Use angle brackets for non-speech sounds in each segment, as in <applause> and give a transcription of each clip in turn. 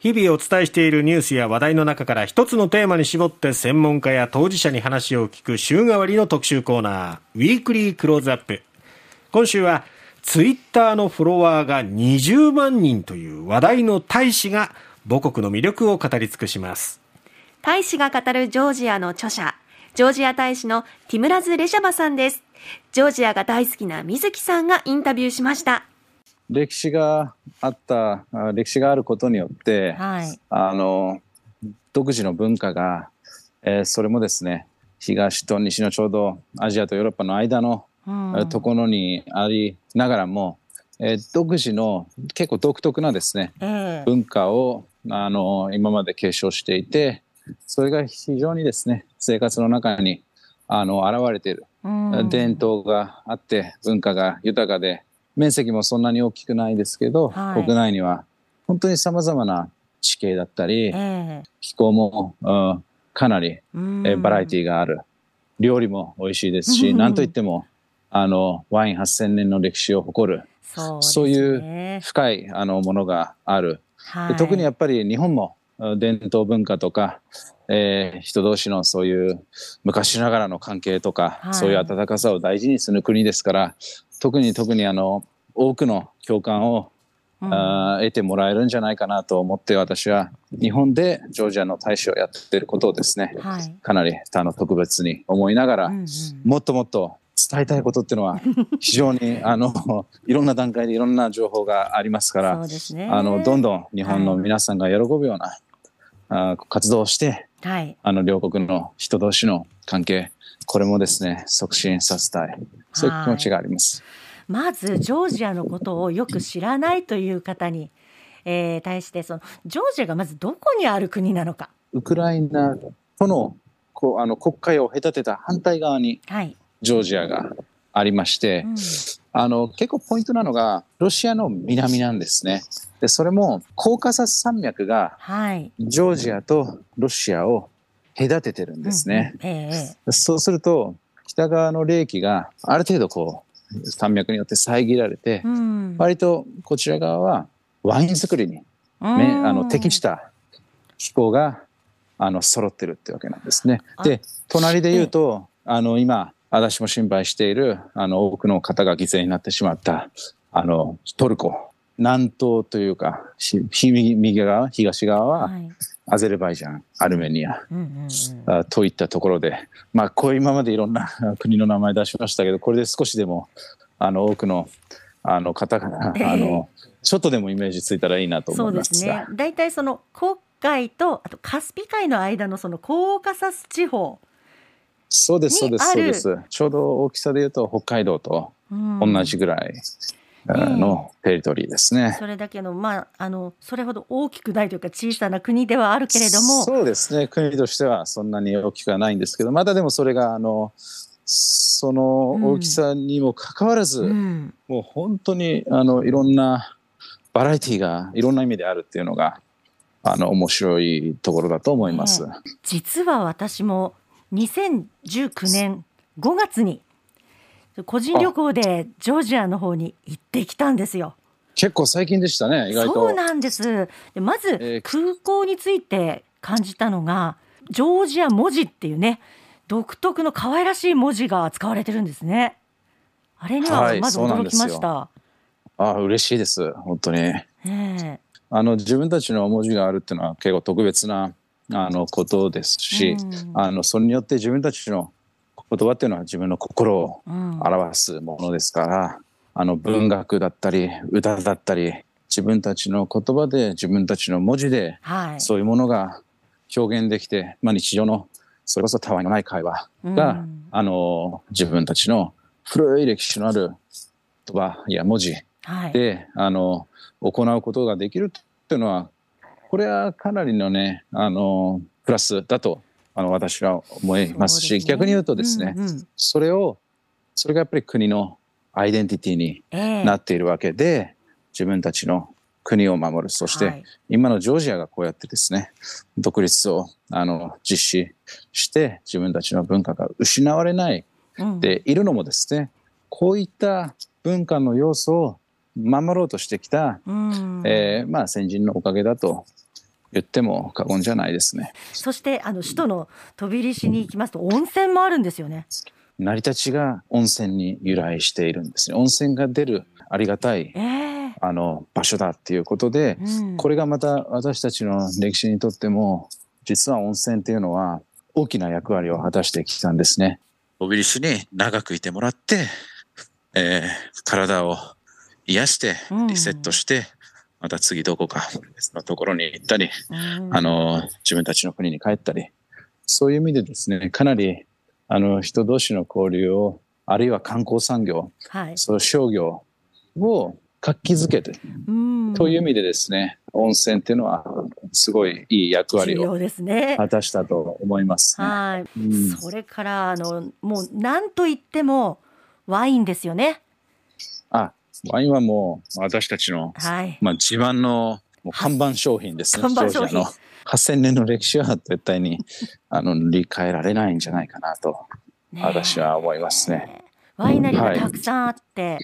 日々お伝えしているニュースや話題の中から一つのテーマに絞って専門家や当事者に話を聞く週替わりの特集コーナー、ウィークリークローズアップ。今週は、ツイッターのフォロワーが20万人という話題の大使が母国の魅力を語り尽くします。大使が語るジョージアの著者、ジョージア大使のティムラズ・レジャバさんです。ジョージアが大好きな水木さんがインタビューしました。歴史があった歴史があることによって、はい、あの独自の文化が、えー、それもですね東と西のちょうどアジアとヨーロッパの間の、うん、ところにありながらも、えー、独自の結構独特なですね、えー、文化をあの今まで継承していてそれが非常にですね生活の中にあの現れている、うん、伝統があって文化が豊かで面積もそんなに大きくないですけど、はい、国内には本当にさまざまな地形だったり、えー、気候も、うん、かなり、えー、バラエティーがある。料理も美味しいですし何といってもあのワイン8,000年の歴史を誇るそう、ね,、いう深いあのものがある、はい、特にやっぱり日本も伝統文化とか、えー、人同士のそういう昔ながらの関係とか、はい、そういう温かさを大事にする国ですから特に特にあの多くの共感を、うん、あ得てもらえるんじゃないかなと思って私は日本でジョージアの大使をやっていることをですね、はい、かなりあの特別に思いながら、うんうん、もっともっと伝えたいことっていうのは <laughs> 非常にあのいろんな段階でいろんな情報がありますから、ね、あのどんどん日本の皆さんが喜ぶような、はい、あ活動をして、はい、あの両国の人同士の関係これもですね促進させたいそういう気持ちがあります。まずジョージアのことをよく知らないという方に、えー、対してそのジョージアがまずどこにある国なのか。ウクライナとのこうあの国会を隔てた反対側にジョージアがありまして、はいうん、あの結構ポイントなのがロシアの南なんですね。でそれもコーカサス山脈がジョージアとロシアを隔ててるんですね。うんえー、そうすると北側の冷気がある程度こう山脈によって遮られて、うん、割とこちら側はワイン作りに、ね、あの適した気候があの揃ってるってわけなんですね。で隣で言うとあの今私も心配しているあの多くの方が犠牲になってしまったあのトルコ南東というか右側東側は、はい、アゼルバイジャンアルメニア、うんうんうん、といったところで、まあ、こう今までいろんな <laughs> 国の名前出しましたけどこれで少しでもあの多くのあの方が、えー、あのちょっとでもイメージついたらいいなと思いますそうですね。大体その黒海とあとカスピ海の間のそのコーカサス地方。そうですそうですそうです。ちょうど大きさでいうと北海道と同じぐらいのテリトリーですね。それだけの、まあ、あの、それほど大きくないというか、小さな国ではあるけれども。そうですね、国としてはそんなに大きくはないんですけど、まだでもそれが、あの。その大きさにもかかわらず、うん、もう本当に、あの、いろんな。バラエティーがいろんな意味であるっていうのが。あの、面白いところだと思います。実は私も2019年5月に個人旅行でジョージアの方に行ってきたんですよ。結構最近でしたね、意外と。そうなんです。でまず、空港について感じたのが、ジョージア文字っていうね、独特の可愛らしい文字が使われてるんですね。あれにはまず驚きました。はい、あ嬉しいです、本当に。えあの自分たちの文字があるっていうのは結構特別なあのことですし、うん、あのそれによって自分たちの言葉っていうのは自分の心を表すものですから、うん、あの文学だったり歌だったり自分たちの言葉で自分たちの文字で、そういうものが表現できて、まあ、日常のそれこそたわいのない会話が、うん、あの自分たちの古い歴史のある言葉や文字で、はい、あの行うことができるっていうのはこれはかなりのねあのプラスだとあの私は思いますし、ね、逆に言うとですね、うんうん、それをそれがやっぱり国のアイデンティティになっているわけで、えー、自分たちの国を守る。そして、はい、今のジョージアがこうやってですね独立をあの実施して自分たちの文化が失われないでいるのもですね、こういった文化の要素を守ろうとしてきた、うん、えー、まあ、先人のおかげだと言っても過言じゃないですね。そしてあの首都の飛び入り市に行きますと温泉もあるんですよね。成り立ちが温泉に由来しているんですね。温泉が出るありがたい、えー、あの場所だっていうことで、うん、これがまた私たちの歴史にとっても実は温泉っていうのは大きな役割を果たしてきたんですね。小栗市に長くいてもらって、えー、体を癒してリセットして、うん、また次どこか別のところに行ったり、うん、あの自分たちの国に帰ったりそういう意味でですねかなりあの人同士の交流をあるいは観光産業、はい、そう商業を活気づけて、という意味でですね温泉っていうのはすごいいい役割を果たしたと思います、ね、はい、うん、それからあのもう何と言ってもワインですよね。あワインはもう私たちの、はい、まあ、自慢のもう看板商品ですね。<laughs> 看板商品。8000年の歴史は絶対に <laughs> あの理解られないんじゃないかなと、私は思いますね。ワイナリーがたくさんあって、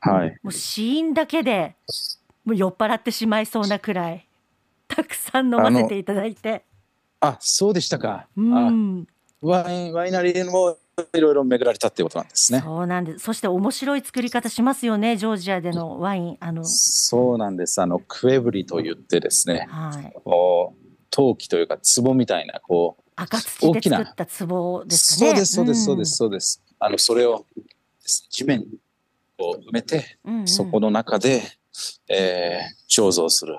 はい、もう死因だけでもう酔っ払ってしまいそうなくらいたくさん飲ませていただいて。あそうでしたか。うん、ワインワイナリーもいろいろ巡られたっていうことなんですね。そうなんです。そして面白い作り方しますよね、ジョージアでのワイン。あの。そうなんです。あのクエブリと言ってですね。はい。こう陶器というか壺みたいなこう赤土で作った壺ですかね。そうですそうですそうですそうです。あのそれを地面を埋めて、うんうん、そこの中で、えー、醸造する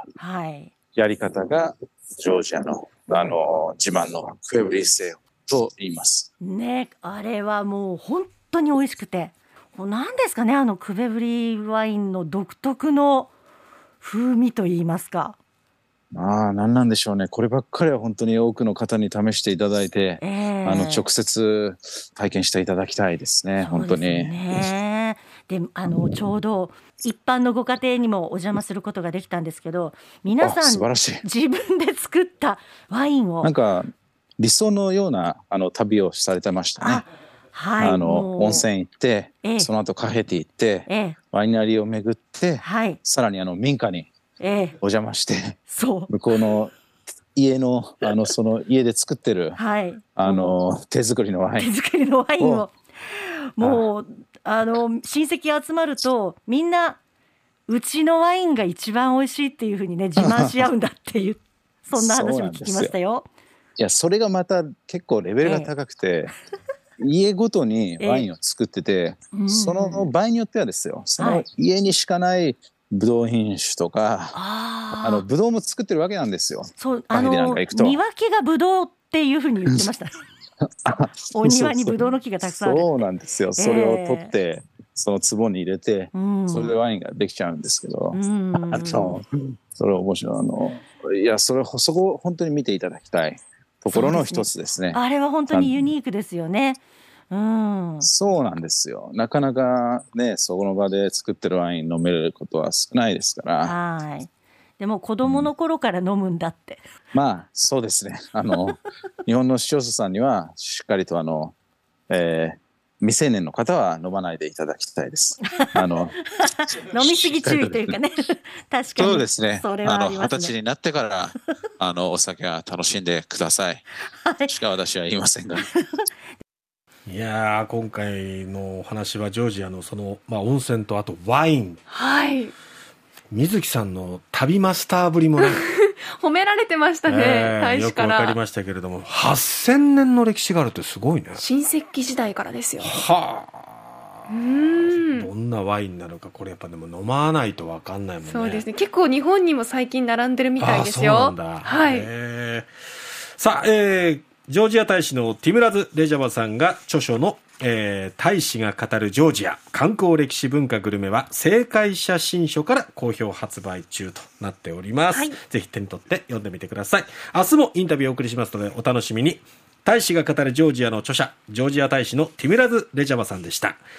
やり方がジョージアのあの自慢のクエブリ製と言います。ね、あれはもう本当に美味しくて、何ですかねあのクベブリワインの独特の風味と言いますか。ああ、何なんでしょうね。こればっかりは本当に多くの方に試していただいて、えー、あの直接体験していただきたいですね。すね本当に。で、あのちょうど一般のご家庭にもお邪魔することができたんですけど、皆さん自分で作ったワインをなんか理想のようなあの旅をされてましたね。はい、あの温泉行って、ええ、その後カフェティ行って、え、ワイナリーを巡って、はい、さらにあの民家にお邪魔して、そう。向こうの家のあのその家で作ってる、はい、あの手作りのワイン。手作りのワインを。もうあ。の親戚集まるとみんなうちのワインが一番美味しいっていうふうにね自慢し合うんだっていうそんな話も聞きましたよ。いやそれがまた結構レベルが高くて、ええ、家ごとに <laughs> ワインを作ってて、え、その場合によってはですよその家にしかないブドウ品種とか、ああのブドウも作ってるわけなんですよ。そうあの庭木がブドウっていうふうに言ってました。<laughs> お庭にブドウの木がたくさんそうなんですよ。それを取って、その壺に入れて、それでワインができちゃうんですけど、あとそれ面白い。あのいやそれそこ本当に見ていただきたい。ところの一つですね。すねあれは本当にユニークですよね。うん、そうなんですよ。なかなかね、そこの場で作ってるワイン飲めることは少ないですから。はい。でも子供の頃から飲むんだって。うん、まあ、そうですね。あの、<laughs> 日本の視聴者さんには、しっかりとあの、えー、未成年の方は飲まないでいただきたいです。<laughs> あの飲みすぎ注意というかね。<laughs> 確かに。そうですね。それはあ、ね、の二十歳になってからあのお酒は楽しんでください。はい、しか私は言いませんが。<laughs> いや今回のお話はジョージアのその、まあ、温泉とあとワイン。はい。水木さんの旅マスターぶりもね。<laughs> 褒められてましたね、えー、大使から。よくわかりましたけれども、8000年の歴史があるってすごいね。新石器時代からですよ、ね。はあ。うん。どんなワインなのかこれやっぱでも飲まないとわかんないもんね。そうですね。結構日本にも最近並んでるみたいですよ。そうなんだ。はい。さあ、えー、ジョージア大使のティムラズ・レジャバさんが著書のえー、大使が語るジョージア観光歴史文化グルメは正解写真書から好評発売中となっております、はい、ぜひ手に取って読んでみてください。明日もインタビューをお送りしますのでお楽しみに。大使が語るジョージアの著者ジョージア大使のティムラズ・レジャバさんでした